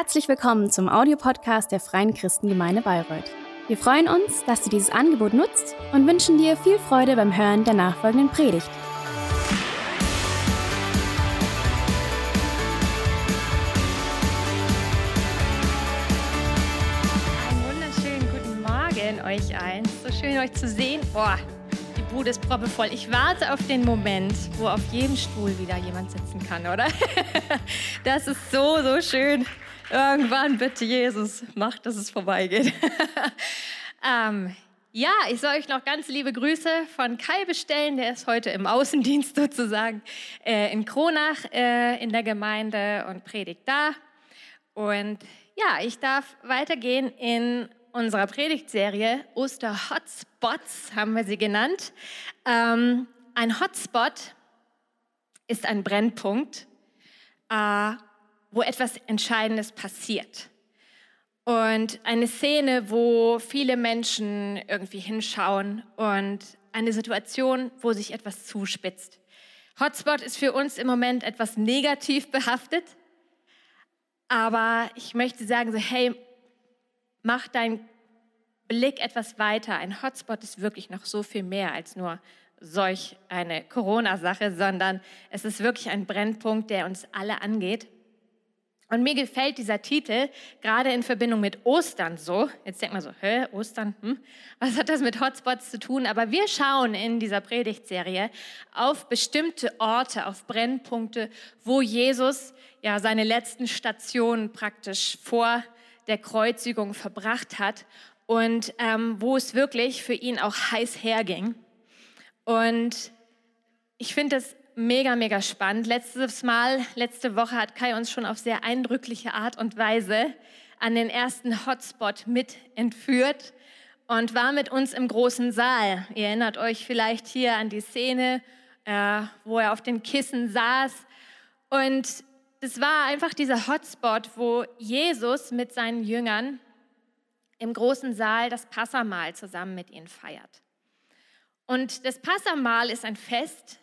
Herzlich willkommen zum Audiopodcast der Freien Christengemeinde Bayreuth. Wir freuen uns, dass du dieses Angebot nutzt und wünschen dir viel Freude beim Hören der nachfolgenden Predigt. Einen wunderschönen guten Morgen euch allen. So schön euch zu sehen. Boah, die Bude ist proppevoll. Ich warte auf den Moment, wo auf jedem Stuhl wieder jemand sitzen kann, oder? Das ist so, so schön. Irgendwann bitte Jesus, macht, dass es vorbeigeht. ähm, ja, ich soll euch noch ganz liebe Grüße von Kai bestellen. Der ist heute im Außendienst sozusagen äh, in Kronach äh, in der Gemeinde und predigt da. Und ja, ich darf weitergehen in unserer Predigtserie Oster-Hotspots, haben wir sie genannt. Ähm, ein Hotspot ist ein Brennpunkt, äh, wo etwas Entscheidendes passiert. Und eine Szene, wo viele Menschen irgendwie hinschauen und eine Situation, wo sich etwas zuspitzt. Hotspot ist für uns im Moment etwas negativ behaftet, aber ich möchte sagen, so, hey, mach deinen Blick etwas weiter. Ein Hotspot ist wirklich noch so viel mehr als nur solch eine Corona-Sache, sondern es ist wirklich ein Brennpunkt, der uns alle angeht. Und mir gefällt dieser Titel gerade in Verbindung mit Ostern so. Jetzt denkt man so, hä, Ostern, hm? was hat das mit Hotspots zu tun? Aber wir schauen in dieser Predigtserie auf bestimmte Orte, auf Brennpunkte, wo Jesus ja seine letzten Stationen praktisch vor der Kreuzigung verbracht hat und ähm, wo es wirklich für ihn auch heiß herging. Und ich finde das mega, mega spannend. Letztes Mal, letzte Woche hat Kai uns schon auf sehr eindrückliche Art und Weise an den ersten Hotspot mit entführt und war mit uns im großen Saal. Ihr erinnert euch vielleicht hier an die Szene, äh, wo er auf den Kissen saß. Und es war einfach dieser Hotspot, wo Jesus mit seinen Jüngern im großen Saal das Passamal zusammen mit ihnen feiert. Und das Passamal ist ein Fest,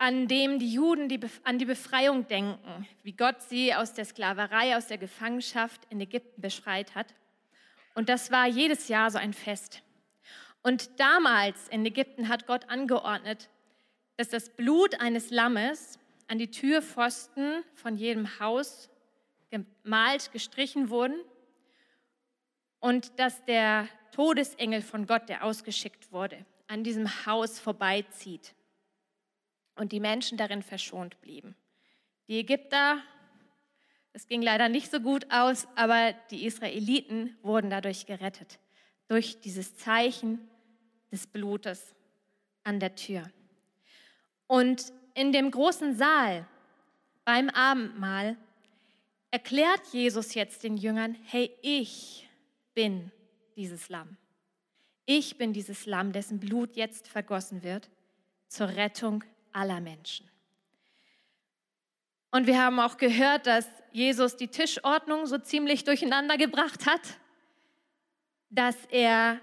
an dem die Juden die, an die Befreiung denken, wie Gott sie aus der Sklaverei, aus der Gefangenschaft in Ägypten befreit hat. Und das war jedes Jahr so ein Fest. Und damals in Ägypten hat Gott angeordnet, dass das Blut eines Lammes an die Türpfosten von jedem Haus gemalt, gestrichen wurden und dass der Todesengel von Gott, der ausgeschickt wurde, an diesem Haus vorbeizieht und die Menschen darin verschont blieben. Die Ägypter, es ging leider nicht so gut aus, aber die Israeliten wurden dadurch gerettet, durch dieses Zeichen des Blutes an der Tür. Und in dem großen Saal beim Abendmahl erklärt Jesus jetzt den Jüngern, hey, ich bin dieses Lamm. Ich bin dieses Lamm, dessen Blut jetzt vergossen wird zur Rettung aller Menschen. Und wir haben auch gehört, dass Jesus die Tischordnung so ziemlich durcheinander gebracht hat, dass er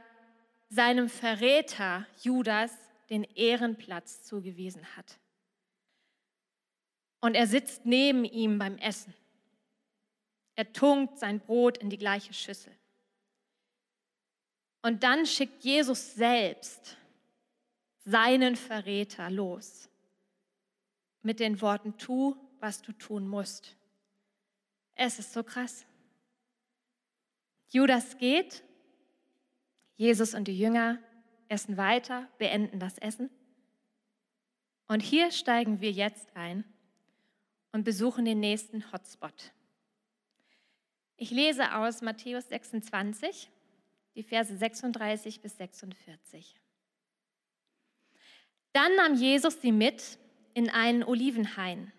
seinem Verräter Judas den Ehrenplatz zugewiesen hat. Und er sitzt neben ihm beim Essen. Er tunkt sein Brot in die gleiche Schüssel. Und dann schickt Jesus selbst seinen Verräter los mit den Worten, tu, was du tun musst. Es ist so krass. Judas geht, Jesus und die Jünger essen weiter, beenden das Essen. Und hier steigen wir jetzt ein und besuchen den nächsten Hotspot. Ich lese aus Matthäus 26, die Verse 36 bis 46. Dann nahm Jesus sie mit in einen Olivenhain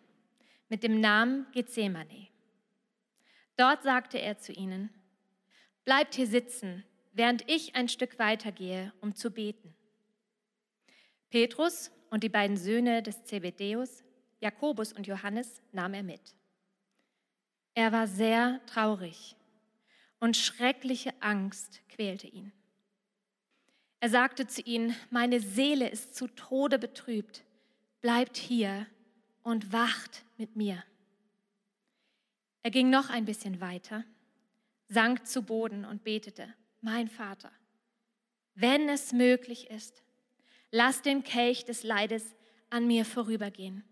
mit dem Namen Gethsemane. Dort sagte er zu ihnen, bleibt hier sitzen, während ich ein Stück weitergehe, um zu beten. Petrus und die beiden Söhne des Zebedeus, Jakobus und Johannes, nahm er mit. Er war sehr traurig und schreckliche Angst quälte ihn. Er sagte zu ihnen, meine Seele ist zu Tode betrübt bleibt hier und wacht mit mir. Er ging noch ein bisschen weiter, sank zu Boden und betete, mein Vater, wenn es möglich ist, lass den Kelch des Leides an mir vorübergehen.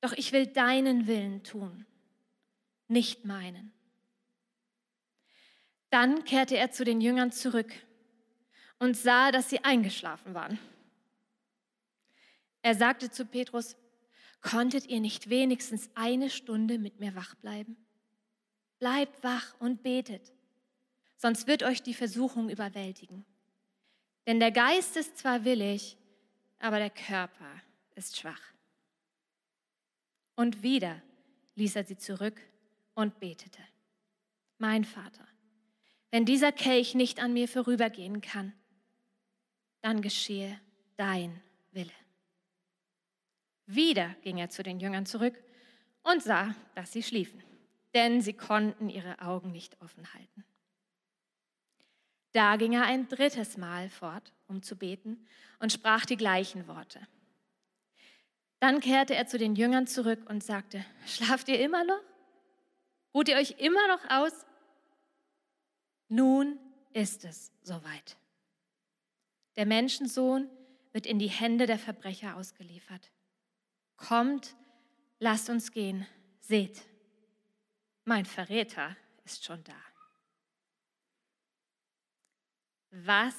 Doch ich will deinen Willen tun, nicht meinen. Dann kehrte er zu den Jüngern zurück und sah, dass sie eingeschlafen waren. Er sagte zu Petrus, konntet ihr nicht wenigstens eine Stunde mit mir wach bleiben? Bleibt wach und betet, sonst wird euch die Versuchung überwältigen. Denn der Geist ist zwar willig, aber der Körper ist schwach. Und wieder ließ er sie zurück und betete. Mein Vater, wenn dieser Kelch nicht an mir vorübergehen kann, dann geschehe dein Wille. Wieder ging er zu den Jüngern zurück und sah, dass sie schliefen, denn sie konnten ihre Augen nicht offen halten. Da ging er ein drittes Mal fort, um zu beten, und sprach die gleichen Worte. Dann kehrte er zu den Jüngern zurück und sagte, schlaft ihr immer noch? Ruht ihr euch immer noch aus? Nun ist es soweit. Der Menschensohn wird in die Hände der Verbrecher ausgeliefert. Kommt, lasst uns gehen. Seht, mein Verräter ist schon da. Was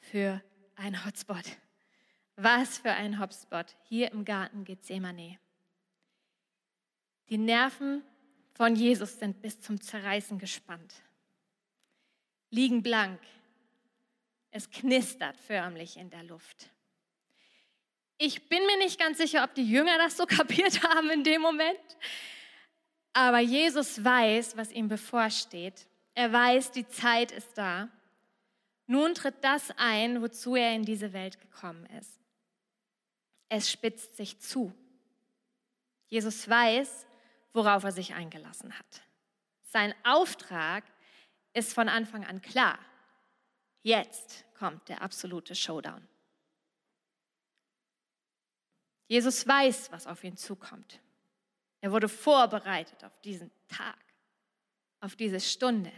für ein Hotspot. Was für ein Hotspot hier im Garten Gethsemane. Die Nerven von Jesus sind bis zum Zerreißen gespannt, liegen blank. Es knistert förmlich in der Luft. Ich bin mir nicht ganz sicher, ob die Jünger das so kapiert haben in dem Moment. Aber Jesus weiß, was ihm bevorsteht. Er weiß, die Zeit ist da. Nun tritt das ein, wozu er in diese Welt gekommen ist. Es spitzt sich zu. Jesus weiß, worauf er sich eingelassen hat. Sein Auftrag ist von Anfang an klar. Jetzt kommt der absolute Showdown. Jesus weiß, was auf ihn zukommt. Er wurde vorbereitet auf diesen Tag, auf diese Stunde.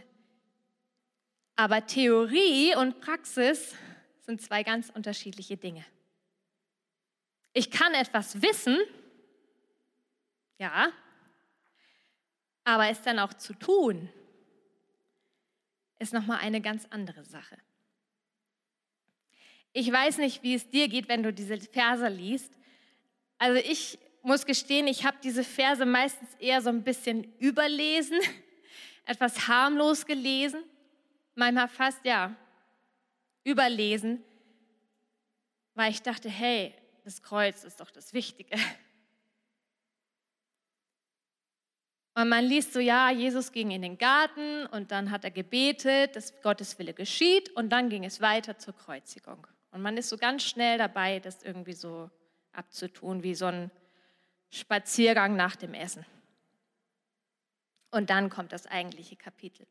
Aber Theorie und Praxis sind zwei ganz unterschiedliche Dinge. Ich kann etwas wissen, ja, aber es dann auch zu tun, ist nochmal eine ganz andere Sache. Ich weiß nicht, wie es dir geht, wenn du diese Verse liest. Also ich muss gestehen, ich habe diese Verse meistens eher so ein bisschen überlesen, etwas harmlos gelesen manchmal fast, ja, überlesen, weil ich dachte, hey, das Kreuz ist doch das Wichtige. Und man liest so, ja, Jesus ging in den Garten und dann hat er gebetet, dass Gottes Wille geschieht und dann ging es weiter zur Kreuzigung. Und man ist so ganz schnell dabei, das irgendwie so abzutun, wie so ein Spaziergang nach dem Essen. Und dann kommt das eigentliche Kapitel.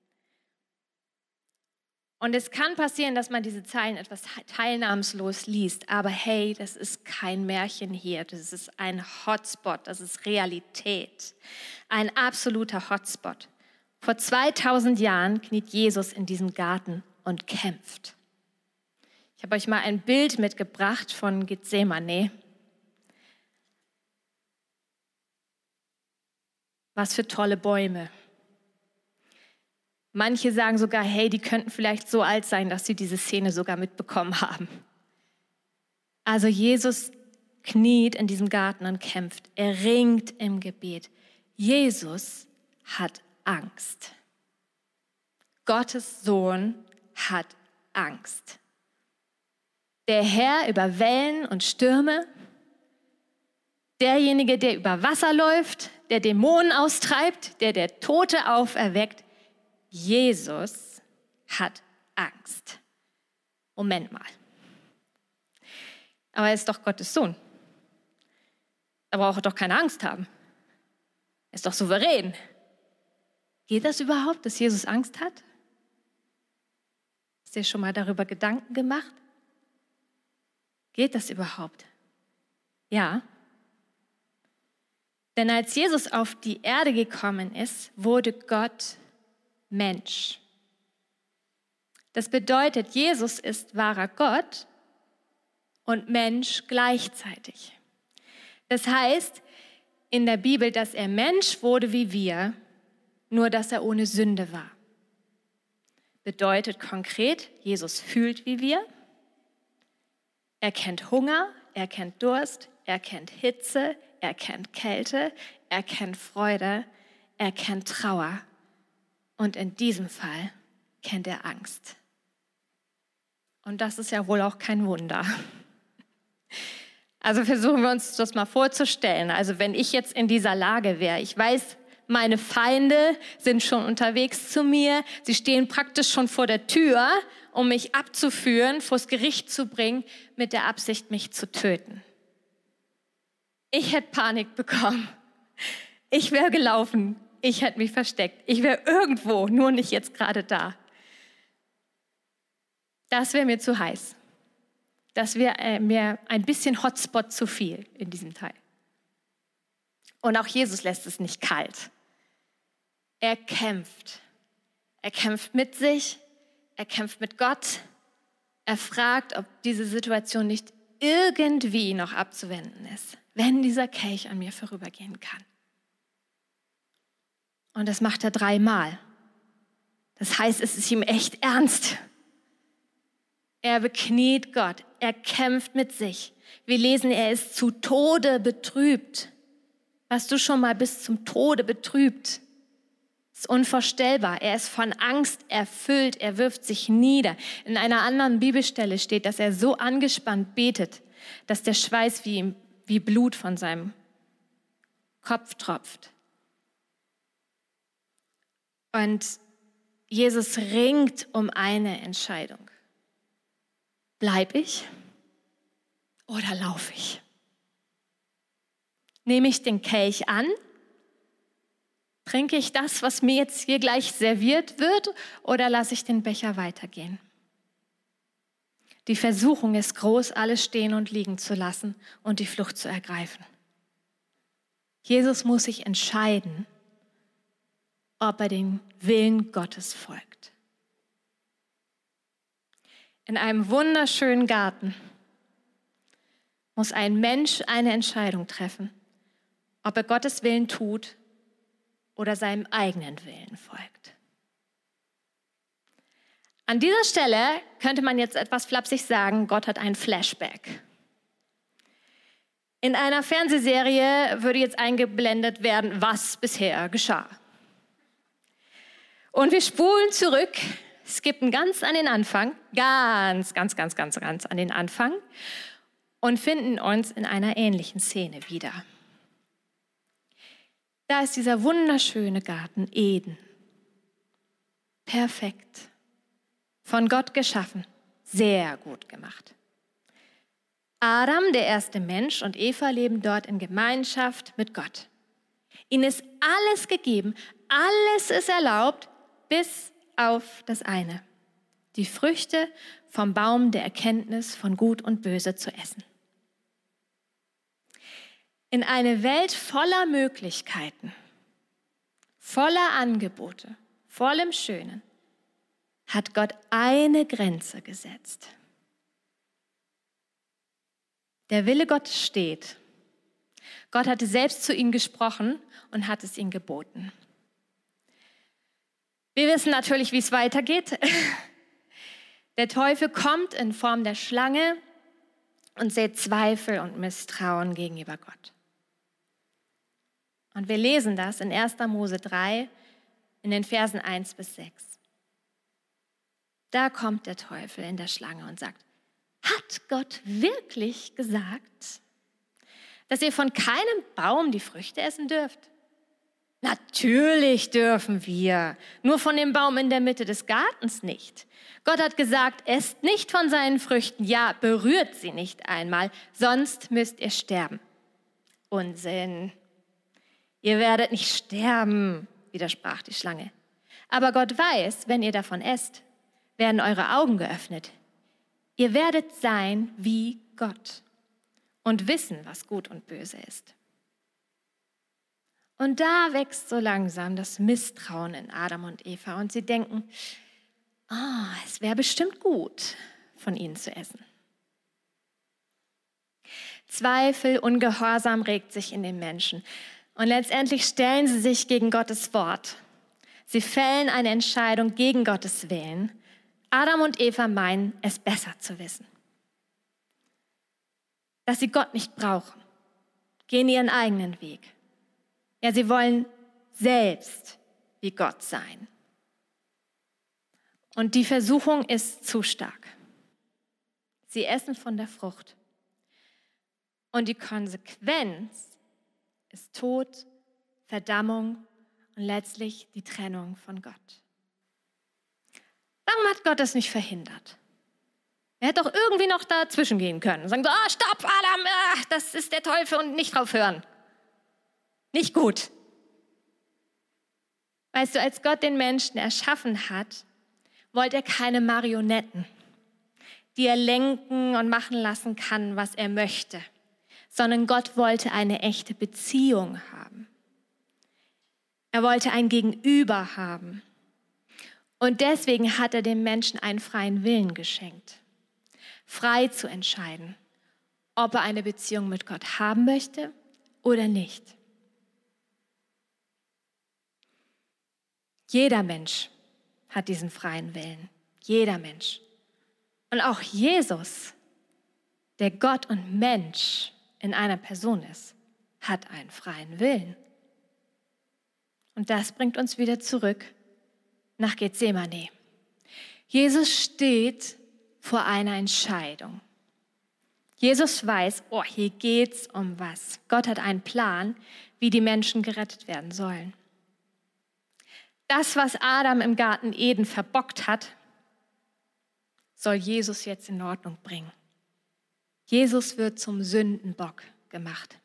Und es kann passieren, dass man diese Zeilen etwas teilnahmslos liest, aber hey, das ist kein Märchen hier, das ist ein Hotspot, das ist Realität, ein absoluter Hotspot. Vor 2000 Jahren kniet Jesus in diesem Garten und kämpft. Ich habe euch mal ein Bild mitgebracht von Gethsemane. Was für tolle Bäume. Manche sagen sogar, hey, die könnten vielleicht so alt sein, dass sie diese Szene sogar mitbekommen haben. Also Jesus kniet in diesem Garten und kämpft. Er ringt im Gebet. Jesus hat Angst. Gottes Sohn hat Angst. Der Herr über Wellen und Stürme, derjenige, der über Wasser läuft, der Dämonen austreibt, der der Tote auferweckt, Jesus hat Angst. Moment mal. Aber er ist doch Gottes Sohn. Da braucht er doch keine Angst haben. Er ist doch souverän. Geht das überhaupt, dass Jesus Angst hat? Hast du dir schon mal darüber Gedanken gemacht? Geht das überhaupt? Ja. Denn als Jesus auf die Erde gekommen ist, wurde Gott Mensch. Das bedeutet, Jesus ist wahrer Gott und Mensch gleichzeitig. Das heißt in der Bibel, dass er Mensch wurde wie wir, nur dass er ohne Sünde war. Bedeutet konkret, Jesus fühlt wie wir, er kennt Hunger, er kennt Durst, er kennt Hitze, er kennt Kälte, er kennt Freude, er kennt Trauer und in diesem Fall kennt er Angst. Und das ist ja wohl auch kein Wunder. Also versuchen wir uns das mal vorzustellen. Also wenn ich jetzt in dieser Lage wäre, ich weiß, meine Feinde sind schon unterwegs zu mir, sie stehen praktisch schon vor der Tür, um mich abzuführen, vors Gericht zu bringen, mit der Absicht, mich zu töten. Ich hätte Panik bekommen. Ich wäre gelaufen. Ich hätte mich versteckt. Ich wäre irgendwo, nur nicht jetzt gerade da. Das wäre mir zu heiß. Das wäre äh, mir ein bisschen Hotspot zu viel in diesem Teil. Und auch Jesus lässt es nicht kalt. Er kämpft. Er kämpft mit sich, er kämpft mit Gott. Er fragt, ob diese Situation nicht irgendwie noch abzuwenden ist, wenn dieser Kelch an mir vorübergehen kann. Und das macht er dreimal. Das heißt, es ist ihm echt ernst. Er bekniet Gott. Er kämpft mit sich. Wir lesen, er ist zu Tode betrübt. Warst du schon mal bis zum Tode betrübt? Ist unvorstellbar. Er ist von Angst erfüllt. Er wirft sich nieder. In einer anderen Bibelstelle steht, dass er so angespannt betet, dass der Schweiß wie, wie Blut von seinem Kopf tropft. Und Jesus ringt um eine Entscheidung. Bleib ich oder laufe ich? Nehme ich den Kelch an? Trinke ich das, was mir jetzt hier gleich serviert wird, oder lasse ich den Becher weitergehen? Die Versuchung ist groß, alles stehen und liegen zu lassen und die Flucht zu ergreifen. Jesus muss sich entscheiden, ob er den Willen Gottes folgt in einem wunderschönen Garten muss ein Mensch eine Entscheidung treffen, ob er Gottes Willen tut oder seinem eigenen Willen folgt. An dieser Stelle könnte man jetzt etwas flapsig sagen, Gott hat ein Flashback. In einer Fernsehserie würde jetzt eingeblendet werden, was bisher geschah. Und wir spulen zurück skippen ganz an den Anfang, ganz, ganz, ganz, ganz, ganz an den Anfang und finden uns in einer ähnlichen Szene wieder. Da ist dieser wunderschöne Garten Eden. Perfekt. Von Gott geschaffen. Sehr gut gemacht. Adam, der erste Mensch, und Eva leben dort in Gemeinschaft mit Gott. Ihnen ist alles gegeben, alles ist erlaubt, bis auf das eine, die Früchte vom Baum der Erkenntnis von Gut und Böse zu essen. In eine Welt voller Möglichkeiten, voller Angebote, vollem Schönen, hat Gott eine Grenze gesetzt. Der Wille Gottes steht. Gott hatte selbst zu ihnen gesprochen und hat es ihnen geboten. Wir wissen natürlich, wie es weitergeht. Der Teufel kommt in Form der Schlange und sät Zweifel und Misstrauen gegenüber Gott. Und wir lesen das in 1. Mose 3 in den Versen 1 bis 6. Da kommt der Teufel in der Schlange und sagt, hat Gott wirklich gesagt, dass ihr von keinem Baum die Früchte essen dürft? Natürlich dürfen wir, nur von dem Baum in der Mitte des Gartens nicht. Gott hat gesagt, esst nicht von seinen Früchten, ja, berührt sie nicht einmal, sonst müsst ihr sterben. Unsinn. Ihr werdet nicht sterben, widersprach die Schlange. Aber Gott weiß, wenn ihr davon esst, werden eure Augen geöffnet. Ihr werdet sein wie Gott und wissen, was gut und böse ist. Und da wächst so langsam das Misstrauen in Adam und Eva und sie denken, oh, es wäre bestimmt gut, von ihnen zu essen. Zweifel, Ungehorsam regt sich in den Menschen. Und letztendlich stellen sie sich gegen Gottes Wort. Sie fällen eine Entscheidung gegen Gottes Willen. Adam und Eva meinen, es besser zu wissen. Dass sie Gott nicht brauchen, gehen ihren eigenen Weg. Ja, sie wollen selbst wie Gott sein. Und die Versuchung ist zu stark. Sie essen von der Frucht. Und die Konsequenz ist Tod, Verdammung und letztlich die Trennung von Gott. Warum hat Gott das nicht verhindert? Er hätte doch irgendwie noch dazwischen gehen können. Sagen so, oh, stopp, Adam, ah, das ist der Teufel und nicht drauf hören. Nicht gut. Weißt du, als Gott den Menschen erschaffen hat, wollte er keine Marionetten, die er lenken und machen lassen kann, was er möchte, sondern Gott wollte eine echte Beziehung haben. Er wollte ein Gegenüber haben. Und deswegen hat er dem Menschen einen freien Willen geschenkt, frei zu entscheiden, ob er eine Beziehung mit Gott haben möchte oder nicht. Jeder Mensch hat diesen freien Willen. Jeder Mensch. Und auch Jesus, der Gott und Mensch in einer Person ist, hat einen freien Willen. Und das bringt uns wieder zurück nach Gethsemane. Jesus steht vor einer Entscheidung. Jesus weiß, oh, hier geht's um was. Gott hat einen Plan, wie die Menschen gerettet werden sollen. Das, was Adam im Garten Eden verbockt hat, soll Jesus jetzt in Ordnung bringen. Jesus wird zum Sündenbock gemacht.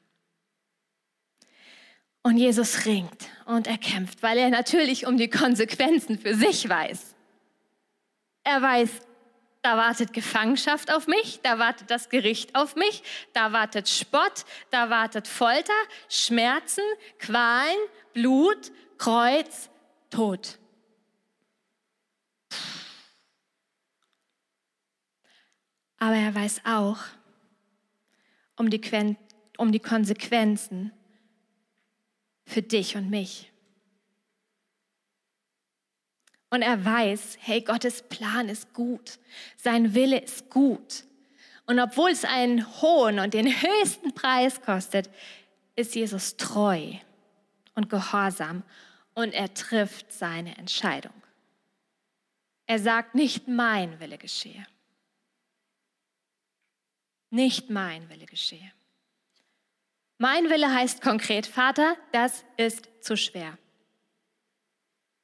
Und Jesus ringt und er kämpft, weil er natürlich um die Konsequenzen für sich weiß. Er weiß, da wartet Gefangenschaft auf mich, da wartet das Gericht auf mich, da wartet Spott, da wartet Folter, Schmerzen, Qualen, Blut, Kreuz, Tod. Aber er weiß auch um die, um die Konsequenzen für dich und mich. Und er weiß, hey, Gottes Plan ist gut, sein Wille ist gut. Und obwohl es einen hohen und den höchsten Preis kostet, ist Jesus treu und gehorsam und er trifft seine Entscheidung. Er sagt, nicht mein Wille geschehe. Nicht mein Wille geschehe. Mein Wille heißt konkret, Vater, das ist zu schwer.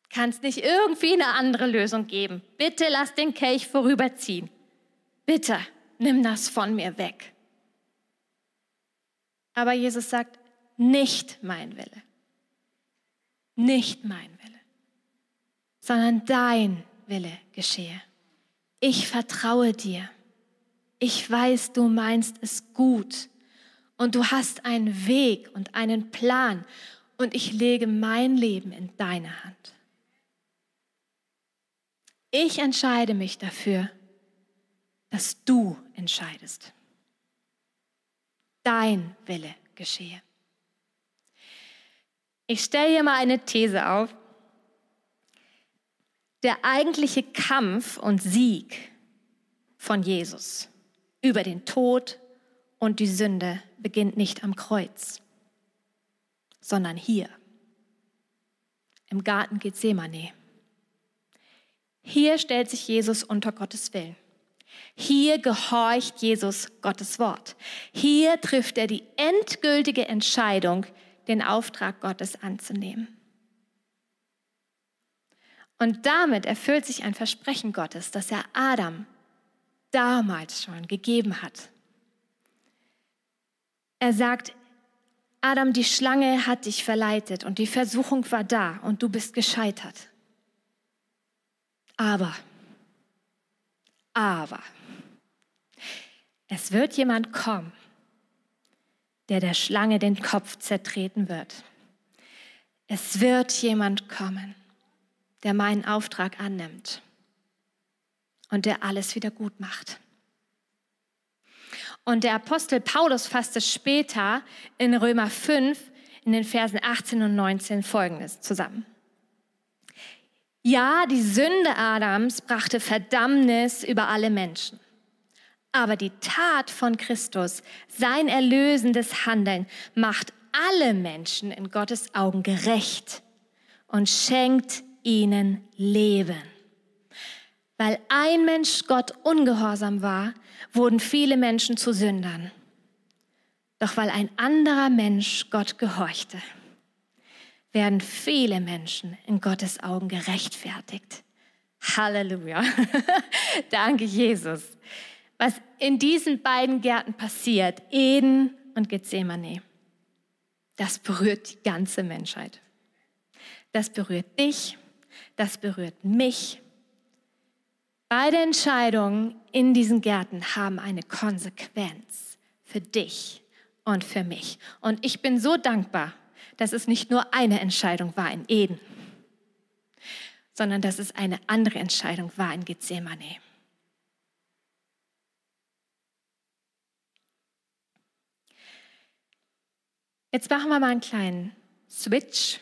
Kann es nicht irgendwie eine andere Lösung geben? Bitte lass den Kelch vorüberziehen. Bitte nimm das von mir weg. Aber Jesus sagt, nicht mein Wille. Nicht mein Wille, sondern dein Wille geschehe. Ich vertraue dir. Ich weiß, du meinst es gut und du hast einen Weg und einen Plan und ich lege mein Leben in deine Hand. Ich entscheide mich dafür, dass du entscheidest. Dein Wille geschehe. Ich stelle hier mal eine These auf. Der eigentliche Kampf und Sieg von Jesus über den Tod und die Sünde beginnt nicht am Kreuz, sondern hier, im Garten Gethsemane. Hier stellt sich Jesus unter Gottes Willen. Hier gehorcht Jesus Gottes Wort. Hier trifft er die endgültige Entscheidung, den Auftrag Gottes anzunehmen. Und damit erfüllt sich ein Versprechen Gottes, das er Adam damals schon gegeben hat. Er sagt, Adam, die Schlange hat dich verleitet und die Versuchung war da und du bist gescheitert. Aber, aber, es wird jemand kommen, der der Schlange den Kopf zertreten wird. es wird jemand kommen, der meinen Auftrag annimmt und der alles wieder gut macht. Und der Apostel Paulus fasste später in Römer 5 in den Versen 18 und 19 Folgendes zusammen. Ja, die Sünde Adams brachte Verdammnis über alle Menschen. Aber die Tat von Christus, sein erlösendes Handeln, macht alle Menschen in Gottes Augen gerecht und schenkt ihnen Leben. Weil ein Mensch Gott ungehorsam war, wurden viele Menschen zu Sündern. Doch weil ein anderer Mensch Gott gehorchte, werden viele Menschen in Gottes Augen gerechtfertigt. Halleluja. Danke, Jesus. Was in diesen beiden Gärten passiert, Eden und Gethsemane, das berührt die ganze Menschheit. Das berührt dich, das berührt mich. Beide Entscheidungen in diesen Gärten haben eine Konsequenz für dich und für mich. Und ich bin so dankbar, dass es nicht nur eine Entscheidung war in Eden, sondern dass es eine andere Entscheidung war in Gethsemane. Jetzt machen wir mal einen kleinen Switch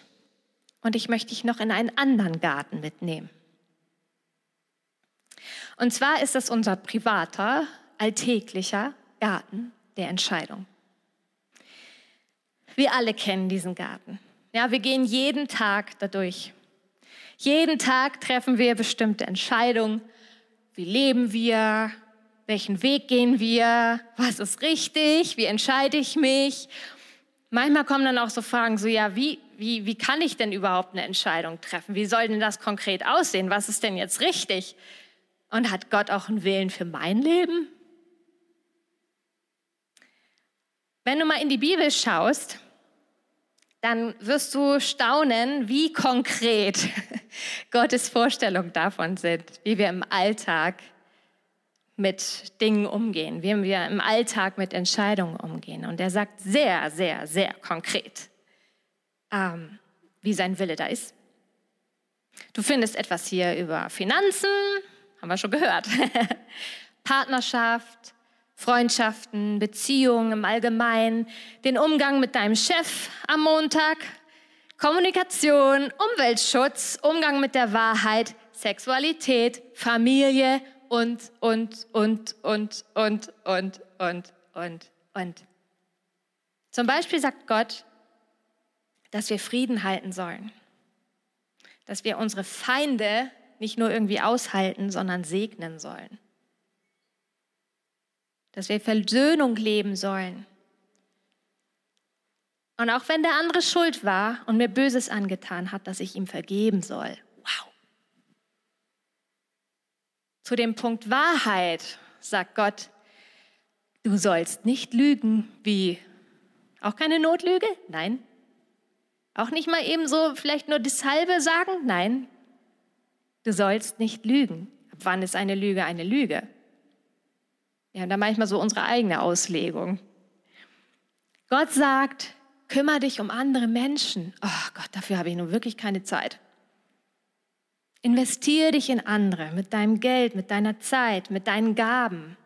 und ich möchte dich noch in einen anderen Garten mitnehmen. Und zwar ist es unser privater, alltäglicher Garten der Entscheidung. Wir alle kennen diesen Garten. Ja, wir gehen jeden Tag dadurch. Jeden Tag treffen wir bestimmte Entscheidungen. Wie leben wir? Welchen Weg gehen wir? Was ist richtig? Wie entscheide ich mich? Manchmal kommen dann auch so Fragen, so ja, wie, wie, wie kann ich denn überhaupt eine Entscheidung treffen? Wie soll denn das konkret aussehen? Was ist denn jetzt richtig? Und hat Gott auch einen Willen für mein Leben? Wenn du mal in die Bibel schaust, dann wirst du staunen, wie konkret Gottes Vorstellungen davon sind, wie wir im Alltag mit Dingen umgehen, wie wir im Alltag mit Entscheidungen umgehen. Und er sagt sehr, sehr, sehr konkret, ähm, wie sein Wille da ist. Du findest etwas hier über Finanzen, haben wir schon gehört, Partnerschaft, Freundschaften, Beziehungen im Allgemeinen, den Umgang mit deinem Chef am Montag, Kommunikation, Umweltschutz, Umgang mit der Wahrheit, Sexualität, Familie und, und, und, und, und, und, und, und, und. Zum Beispiel sagt Gott, dass wir Frieden halten sollen, dass wir unsere Feinde nicht nur irgendwie aushalten, sondern segnen sollen dass wir Versöhnung leben sollen. Und auch wenn der andere schuld war und mir Böses angetan hat, dass ich ihm vergeben soll. Wow. Zu dem Punkt Wahrheit sagt Gott, du sollst nicht lügen. Wie? Auch keine Notlüge? Nein. Auch nicht mal eben so vielleicht nur das halbe sagen? Nein. Du sollst nicht lügen. Ab wann ist eine Lüge eine Lüge? Wir haben da manchmal so unsere eigene Auslegung. Gott sagt, kümmere dich um andere Menschen. Oh Gott, dafür habe ich nun wirklich keine Zeit. Investiere dich in andere mit deinem Geld, mit deiner Zeit, mit deinen Gaben.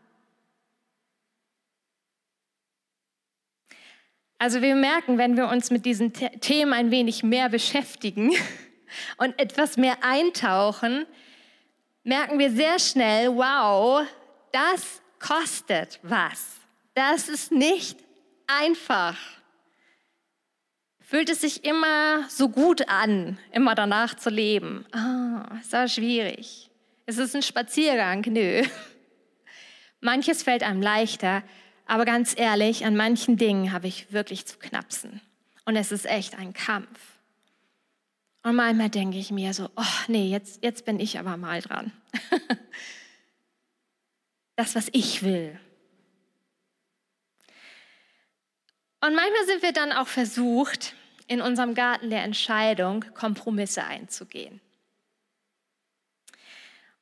Also wir merken, wenn wir uns mit diesen Themen ein wenig mehr beschäftigen und etwas mehr eintauchen, merken wir sehr schnell, wow, das kostet was. Das ist nicht einfach. Fühlt es sich immer so gut an, immer danach zu leben? Ah, oh, ist das schwierig. Ist es ein Spaziergang? Nö. Manches fällt einem leichter, aber ganz ehrlich, an manchen Dingen habe ich wirklich zu knapsen. Und es ist echt ein Kampf. Und manchmal denke ich mir so, oh nee, jetzt, jetzt bin ich aber mal dran. das, was ich will. Und manchmal sind wir dann auch versucht, in unserem Garten der Entscheidung Kompromisse einzugehen.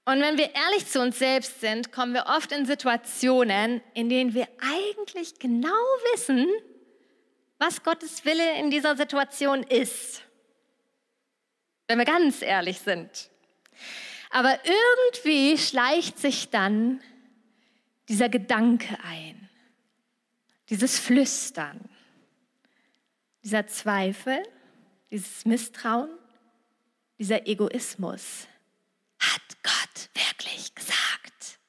Und wenn wir ehrlich zu uns selbst sind, kommen wir oft in Situationen, in denen wir eigentlich genau wissen, was Gottes Wille in dieser Situation ist. Wenn wir ganz ehrlich sind. Aber irgendwie schleicht sich dann dieser Gedanke ein, dieses Flüstern, dieser Zweifel, dieses Misstrauen, dieser Egoismus. Hat Gott wirklich gesagt?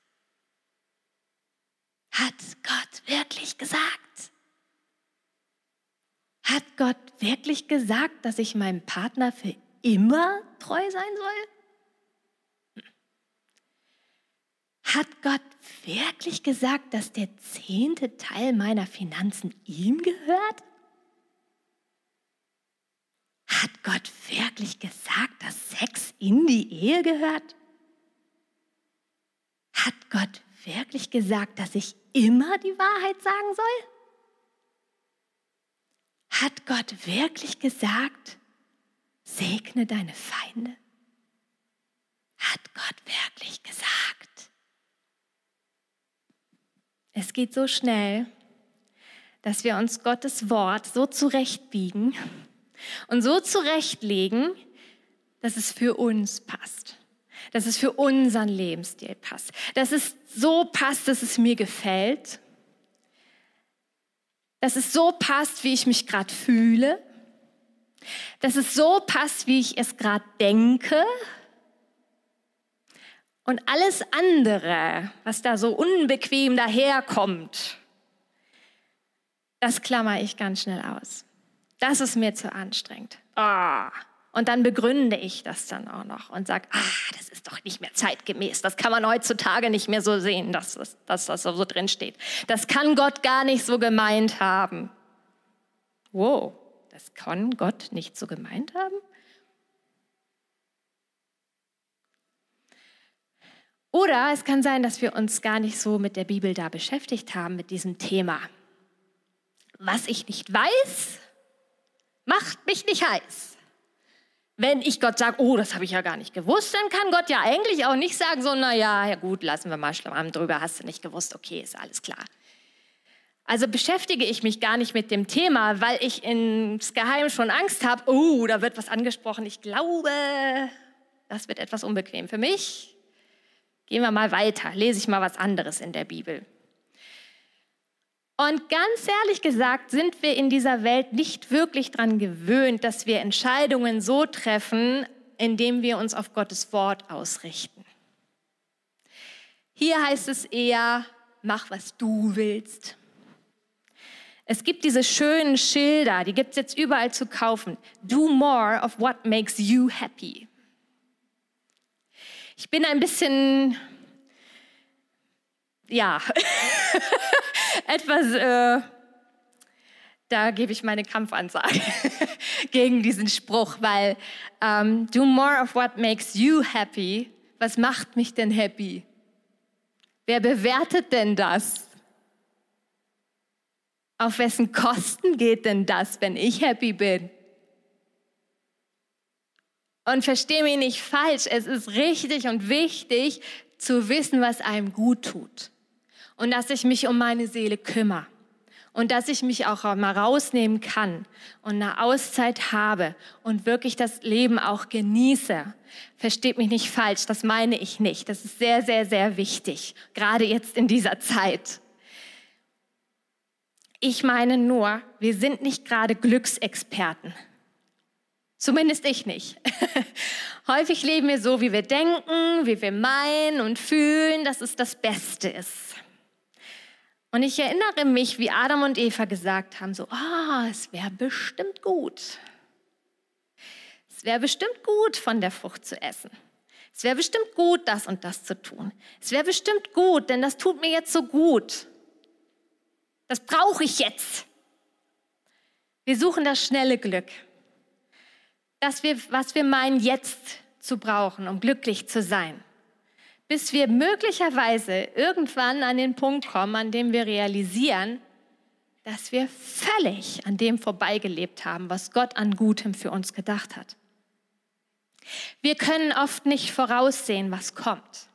Hat Gott wirklich gesagt? Hat Gott wirklich gesagt, dass ich meinem Partner für immer treu sein soll? Hat Gott wirklich gesagt, dass der zehnte Teil meiner Finanzen ihm gehört? Hat Gott wirklich gesagt, dass Sex in die Ehe gehört? Hat Gott wirklich gesagt, dass ich immer die Wahrheit sagen soll? Hat Gott wirklich gesagt, segne deine Feinde? Hat Gott wirklich gesagt? Es geht so schnell, dass wir uns Gottes Wort so zurechtbiegen und so zurechtlegen, dass es für uns passt, dass es für unseren Lebensstil passt, dass es so passt, dass es mir gefällt, dass es so passt, wie ich mich gerade fühle, dass es so passt, wie ich es gerade denke. Und alles andere, was da so unbequem daherkommt, das klammer ich ganz schnell aus. Das ist mir zu anstrengend. Ah. Und dann begründe ich das dann auch noch und sage, ah, das ist doch nicht mehr zeitgemäß. Das kann man heutzutage nicht mehr so sehen, dass das, dass das so drin steht. Das kann Gott gar nicht so gemeint haben. Wow, das kann Gott nicht so gemeint haben? Oder es kann sein, dass wir uns gar nicht so mit der Bibel da beschäftigt haben, mit diesem Thema. Was ich nicht weiß, macht mich nicht heiß. Wenn ich Gott sage, oh, das habe ich ja gar nicht gewusst, dann kann Gott ja eigentlich auch nicht sagen, so, naja, ja gut, lassen wir mal Schlamm drüber, hast du nicht gewusst, okay, ist alles klar. Also beschäftige ich mich gar nicht mit dem Thema, weil ich insgeheim schon Angst habe, oh, da wird was angesprochen. Ich glaube, das wird etwas unbequem für mich. Gehen wir mal weiter, lese ich mal was anderes in der Bibel. Und ganz ehrlich gesagt sind wir in dieser Welt nicht wirklich daran gewöhnt, dass wir Entscheidungen so treffen, indem wir uns auf Gottes Wort ausrichten. Hier heißt es eher, mach, was du willst. Es gibt diese schönen Schilder, die gibt es jetzt überall zu kaufen. Do more of what makes you happy. Ich bin ein bisschen, ja, etwas, äh, da gebe ich meine Kampfansage gegen diesen Spruch, weil ähm, do more of what makes you happy. Was macht mich denn happy? Wer bewertet denn das? Auf wessen Kosten geht denn das, wenn ich happy bin? Und verstehe mich nicht falsch, es ist richtig und wichtig zu wissen, was einem gut tut und dass ich mich um meine Seele kümmere und dass ich mich auch mal rausnehmen kann und eine Auszeit habe und wirklich das Leben auch genieße. Versteht mich nicht falsch, das meine ich nicht. Das ist sehr, sehr, sehr wichtig, gerade jetzt in dieser Zeit. Ich meine nur, wir sind nicht gerade Glücksexperten. Zumindest ich nicht. Häufig leben wir so, wie wir denken, wie wir meinen und fühlen, dass es das Beste ist. Und ich erinnere mich, wie Adam und Eva gesagt haben, so, ah, oh, es wäre bestimmt gut. Es wäre bestimmt gut, von der Frucht zu essen. Es wäre bestimmt gut, das und das zu tun. Es wäre bestimmt gut, denn das tut mir jetzt so gut. Das brauche ich jetzt. Wir suchen das schnelle Glück. Das, wir, was wir meinen, jetzt zu brauchen, um glücklich zu sein bis wir möglicherweise irgendwann an den Punkt kommen, an dem wir realisieren, dass wir völlig an dem vorbeigelebt haben, was Gott an Gutem für uns gedacht hat. Wir können oft nicht voraussehen, was kommt.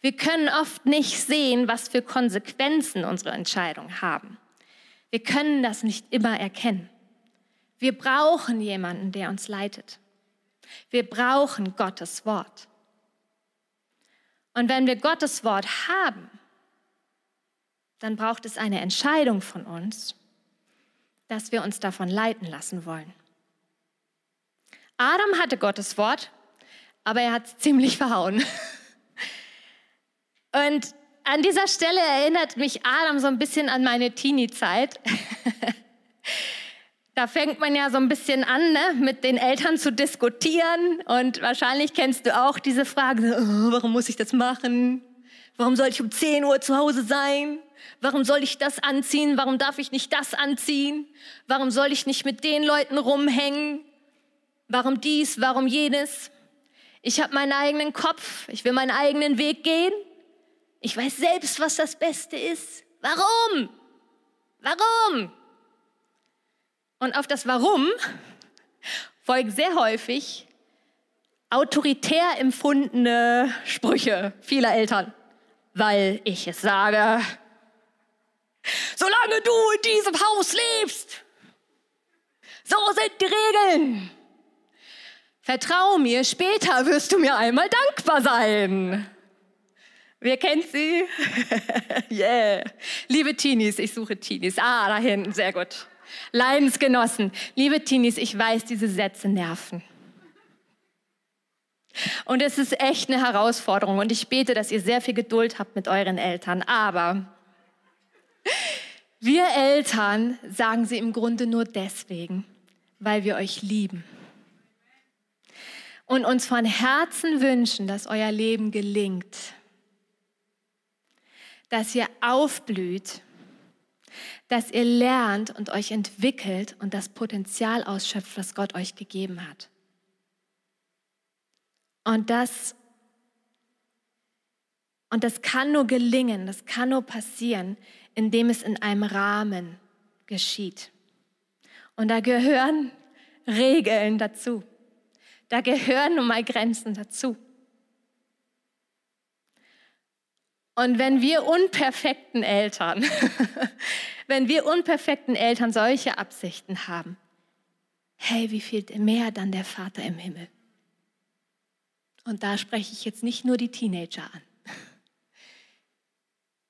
Wir können oft nicht sehen, was für Konsequenzen unsere Entscheidungen haben. Wir können das nicht immer erkennen. Wir brauchen jemanden, der uns leitet. Wir brauchen Gottes Wort. Und wenn wir Gottes Wort haben, dann braucht es eine Entscheidung von uns, dass wir uns davon leiten lassen wollen. Adam hatte Gottes Wort, aber er hat es ziemlich verhauen. Und an dieser Stelle erinnert mich Adam so ein bisschen an meine Teenie-Zeit. Da fängt man ja so ein bisschen an, ne, mit den Eltern zu diskutieren. Und wahrscheinlich kennst du auch diese Frage, oh, warum muss ich das machen? Warum soll ich um 10 Uhr zu Hause sein? Warum soll ich das anziehen? Warum darf ich nicht das anziehen? Warum soll ich nicht mit den Leuten rumhängen? Warum dies? Warum jenes? Ich habe meinen eigenen Kopf. Ich will meinen eigenen Weg gehen. Ich weiß selbst, was das Beste ist. Warum? Warum? Und auf das Warum folgen sehr häufig autoritär empfundene Sprüche vieler Eltern. Weil ich es sage, solange du in diesem Haus lebst, so sind die Regeln. Vertrau mir, später wirst du mir einmal dankbar sein. Wer kennt sie? yeah. Liebe Teenies, ich suche Teenies. Ah, da hinten, sehr gut. Leidensgenossen, liebe Teenies, ich weiß, diese Sätze nerven. Und es ist echt eine Herausforderung und ich bete, dass ihr sehr viel Geduld habt mit euren Eltern. Aber wir Eltern sagen sie im Grunde nur deswegen, weil wir euch lieben und uns von Herzen wünschen, dass euer Leben gelingt, dass ihr aufblüht dass ihr lernt und euch entwickelt und das Potenzial ausschöpft, was Gott euch gegeben hat. Und das, und das kann nur gelingen, das kann nur passieren, indem es in einem Rahmen geschieht. Und da gehören Regeln dazu. Da gehören nun mal Grenzen dazu. Und wenn wir unperfekten Eltern wenn wir unperfekten Eltern solche Absichten haben, hey, wie viel mehr dann der Vater im Himmel? Und da spreche ich jetzt nicht nur die Teenager an.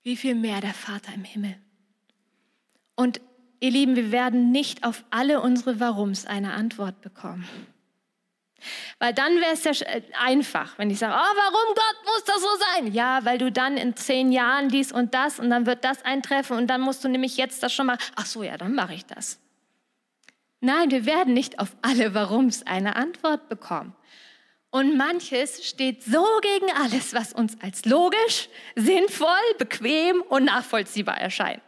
Wie viel mehr der Vater im Himmel? Und ihr Lieben, wir werden nicht auf alle unsere Warums eine Antwort bekommen. Weil dann wäre es ja einfach, wenn ich sage, oh, warum Gott muss das so sein? Ja, weil du dann in zehn Jahren dies und das und dann wird das eintreffen und dann musst du nämlich jetzt das schon mal, ach so, ja, dann mache ich das. Nein, wir werden nicht auf alle Warums eine Antwort bekommen. Und manches steht so gegen alles, was uns als logisch, sinnvoll, bequem und nachvollziehbar erscheint.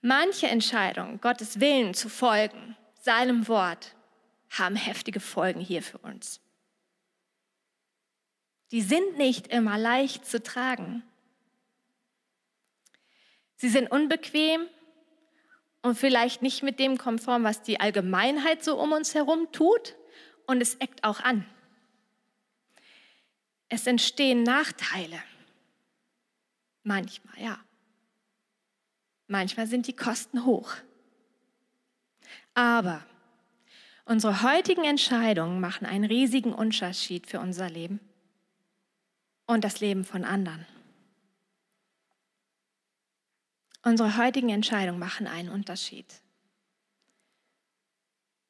Manche Entscheidungen, Gottes Willen zu folgen, seinem Wort, haben heftige Folgen hier für uns. Die sind nicht immer leicht zu tragen. Sie sind unbequem und vielleicht nicht mit dem konform, was die Allgemeinheit so um uns herum tut. Und es eckt auch an. Es entstehen Nachteile. Manchmal, ja. Manchmal sind die Kosten hoch. Aber Unsere heutigen Entscheidungen machen einen riesigen Unterschied für unser Leben und das Leben von anderen. Unsere heutigen Entscheidungen machen einen Unterschied.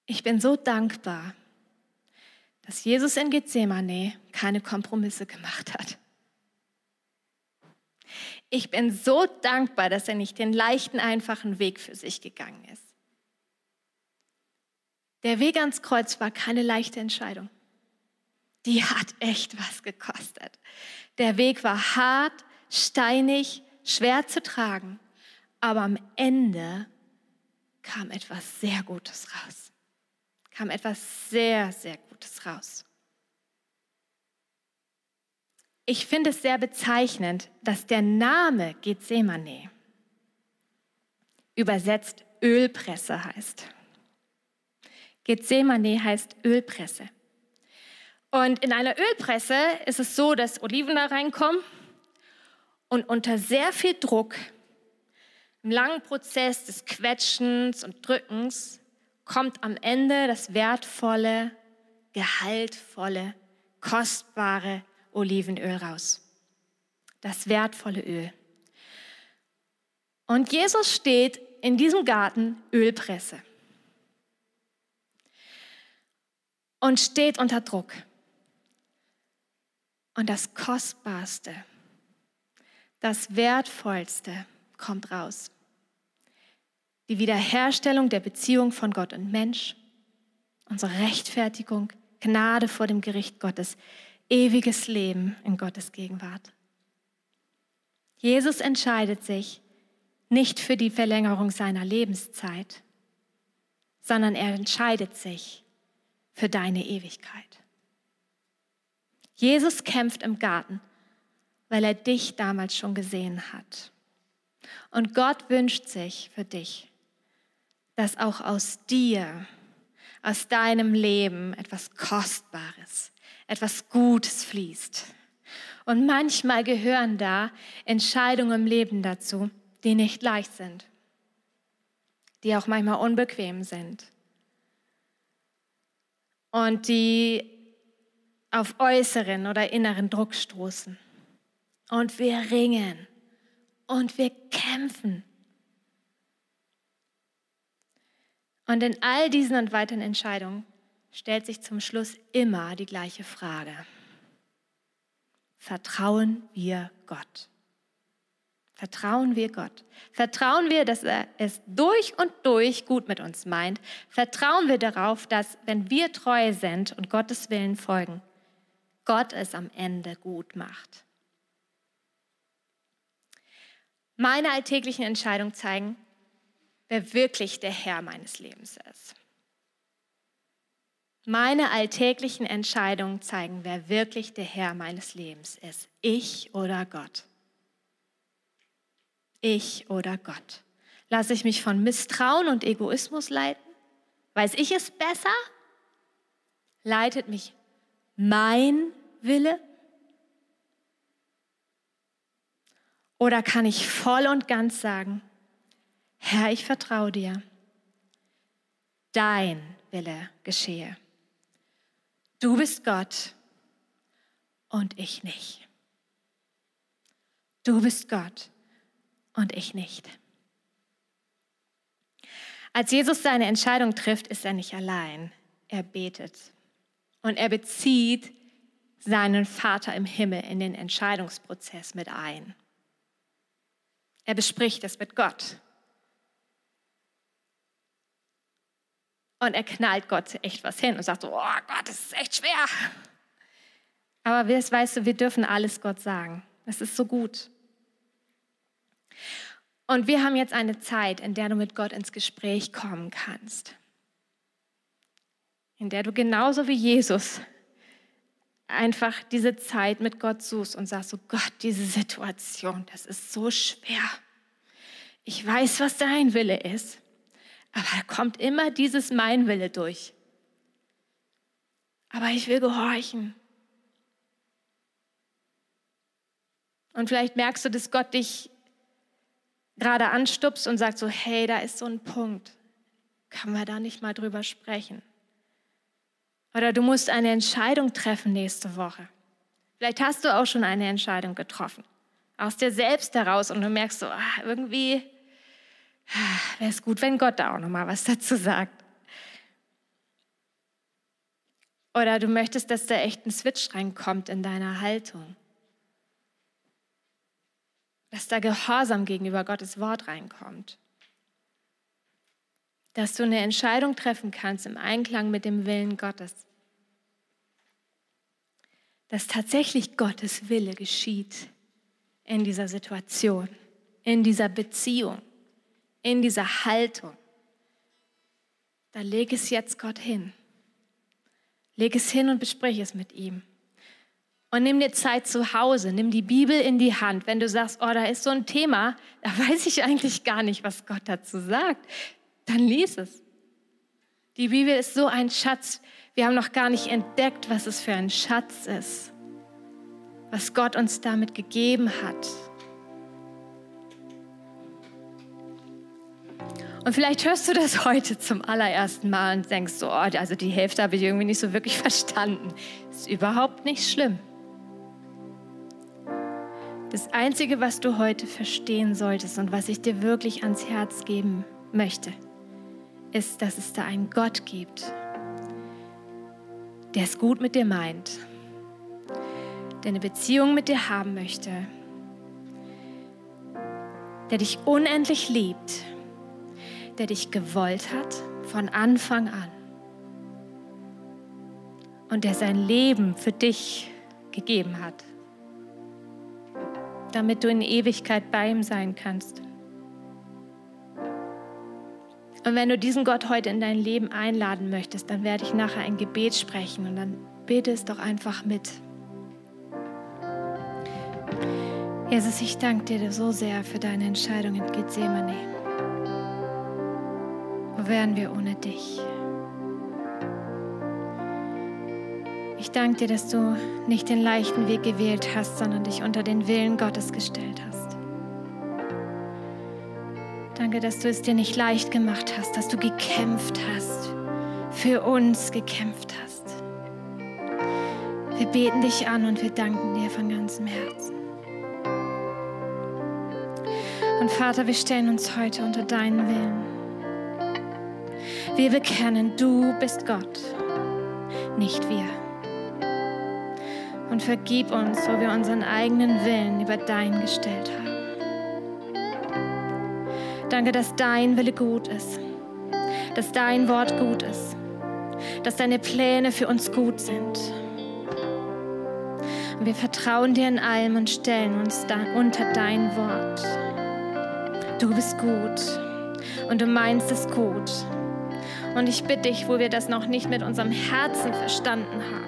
Ich bin so dankbar, dass Jesus in Gethsemane keine Kompromisse gemacht hat. Ich bin so dankbar, dass er nicht den leichten, einfachen Weg für sich gegangen ist. Der Weg ans Kreuz war keine leichte Entscheidung. Die hat echt was gekostet. Der Weg war hart, steinig, schwer zu tragen, aber am Ende kam etwas sehr Gutes raus. Kam etwas sehr, sehr Gutes raus. Ich finde es sehr bezeichnend, dass der Name Gethsemane übersetzt Ölpresse heißt. Gethsemane heißt Ölpresse. Und in einer Ölpresse ist es so, dass Oliven da reinkommen und unter sehr viel Druck, im langen Prozess des Quetschens und Drückens, kommt am Ende das wertvolle, gehaltvolle, kostbare Olivenöl raus. Das wertvolle Öl. Und Jesus steht in diesem Garten Ölpresse und steht unter Druck. Und das Kostbarste, das Wertvollste kommt raus. Die Wiederherstellung der Beziehung von Gott und Mensch, unsere Rechtfertigung, Gnade vor dem Gericht Gottes, ewiges Leben in Gottes Gegenwart. Jesus entscheidet sich nicht für die Verlängerung seiner Lebenszeit, sondern er entscheidet sich für deine Ewigkeit. Jesus kämpft im Garten, weil er dich damals schon gesehen hat. Und Gott wünscht sich für dich, dass auch aus dir, aus deinem Leben etwas Kostbares, etwas Gutes fließt. Und manchmal gehören da Entscheidungen im Leben dazu, die nicht leicht sind, die auch manchmal unbequem sind und die auf äußeren oder inneren Druck stoßen. Und wir ringen und wir kämpfen. Und in all diesen und weiteren Entscheidungen stellt sich zum Schluss immer die gleiche Frage. Vertrauen wir Gott? Vertrauen wir Gott. Vertrauen wir, dass er es durch und durch gut mit uns meint. Vertrauen wir darauf, dass wenn wir treu sind und Gottes Willen folgen, Gott es am Ende gut macht. Meine alltäglichen Entscheidungen zeigen, wer wirklich der Herr meines Lebens ist. Meine alltäglichen Entscheidungen zeigen, wer wirklich der Herr meines Lebens ist. Ich oder Gott ich oder Gott? Lasse ich mich von Misstrauen und Egoismus leiten? Weiß ich es besser? Leitet mich mein Wille? Oder kann ich voll und ganz sagen, Herr, ich vertraue dir, dein Wille geschehe. Du bist Gott und ich nicht. Du bist Gott und ich nicht. Als Jesus seine Entscheidung trifft, ist er nicht allein. Er betet und er bezieht seinen Vater im Himmel in den Entscheidungsprozess mit ein. Er bespricht es mit Gott. Und er knallt Gott echt was hin und sagt so, oh Gott, das ist echt schwer. Aber weißt du, wir dürfen alles Gott sagen. Das ist so gut. Und wir haben jetzt eine Zeit, in der du mit Gott ins Gespräch kommen kannst. In der du genauso wie Jesus einfach diese Zeit mit Gott suchst und sagst, so Gott, diese Situation, das ist so schwer. Ich weiß, was dein Wille ist, aber da kommt immer dieses Mein Wille durch. Aber ich will gehorchen. Und vielleicht merkst du, dass Gott dich gerade anstupst und sagt so, hey, da ist so ein Punkt, kann man da nicht mal drüber sprechen? Oder du musst eine Entscheidung treffen nächste Woche. Vielleicht hast du auch schon eine Entscheidung getroffen, aus dir selbst heraus und du merkst so, ah, irgendwie ah, wäre es gut, wenn Gott da auch noch mal was dazu sagt. Oder du möchtest, dass da echt ein Switch reinkommt in deiner Haltung dass da Gehorsam gegenüber Gottes Wort reinkommt. Dass du eine Entscheidung treffen kannst im Einklang mit dem Willen Gottes. Dass tatsächlich Gottes Wille geschieht in dieser Situation, in dieser Beziehung, in dieser Haltung. Da leg es jetzt Gott hin. Leg es hin und besprich es mit ihm. Und nimm dir Zeit zu Hause, nimm die Bibel in die Hand. Wenn du sagst, oh, da ist so ein Thema, da weiß ich eigentlich gar nicht, was Gott dazu sagt, dann lies es. Die Bibel ist so ein Schatz. Wir haben noch gar nicht entdeckt, was es für ein Schatz ist, was Gott uns damit gegeben hat. Und vielleicht hörst du das heute zum allerersten Mal und denkst so, oh, also die Hälfte habe ich irgendwie nicht so wirklich verstanden. Ist überhaupt nicht schlimm. Das Einzige, was du heute verstehen solltest und was ich dir wirklich ans Herz geben möchte, ist, dass es da einen Gott gibt, der es gut mit dir meint, der eine Beziehung mit dir haben möchte, der dich unendlich liebt, der dich gewollt hat von Anfang an und der sein Leben für dich gegeben hat, damit du in Ewigkeit bei ihm sein kannst. Und wenn du diesen Gott heute in dein Leben einladen möchtest, dann werde ich nachher ein Gebet sprechen und dann bete es doch einfach mit. Jesus, ich danke dir so sehr für deine Entscheidung in Gethsemane. Wo wären wir ohne dich? Ich danke dir, dass du nicht den leichten Weg gewählt hast, sondern dich unter den Willen Gottes gestellt hast. Danke, dass du es dir nicht leicht gemacht hast, dass du gekämpft hast, für uns gekämpft hast. Wir beten dich an und wir danken dir von ganzem Herzen. Und Vater, wir stellen uns heute unter deinen Willen. Wir bekennen, du bist Gott, nicht wir. Und vergib uns, wo wir unseren eigenen Willen über deinen gestellt haben. Danke, dass dein Wille gut ist, dass dein Wort gut ist, dass deine Pläne für uns gut sind. Und wir vertrauen dir in allem und stellen uns unter dein Wort. Du bist gut und du meinst es gut. Und ich bitte dich, wo wir das noch nicht mit unserem Herzen verstanden haben,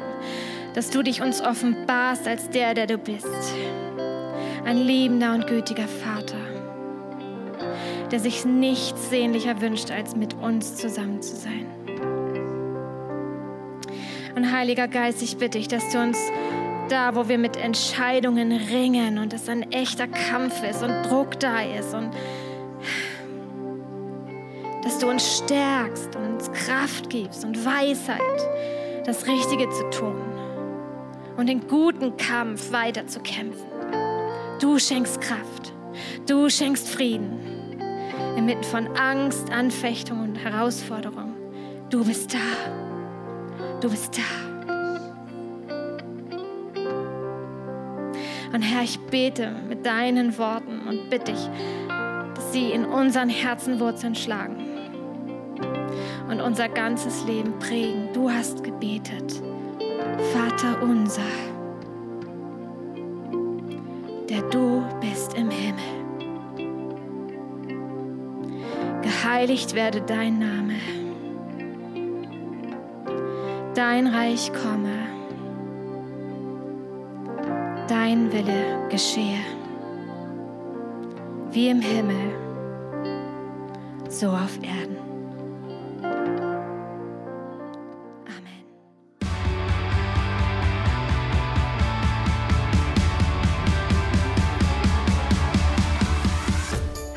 dass du dich uns offenbarst als der, der du bist. Ein liebender und gütiger Vater, der sich nichts sehnlicher wünscht, als mit uns zusammen zu sein. Und Heiliger Geist, ich bitte dich, dass du uns da, wo wir mit Entscheidungen ringen und es ein echter Kampf ist und Druck da ist und dass du uns stärkst und uns Kraft gibst und Weisheit, das Richtige zu tun und den guten Kampf weiter zu kämpfen. Du schenkst Kraft, du schenkst Frieden inmitten von Angst, Anfechtung und Herausforderung. Du bist da, du bist da. Und Herr, ich bete mit deinen Worten und bitte dich, dass sie in unseren Herzen Wurzeln schlagen und unser ganzes Leben prägen. Du hast gebetet, Vater unser, der du bist im Himmel. Geheiligt werde dein Name, dein Reich komme dein Wille geschehe, wie im Himmel, so auf Erden.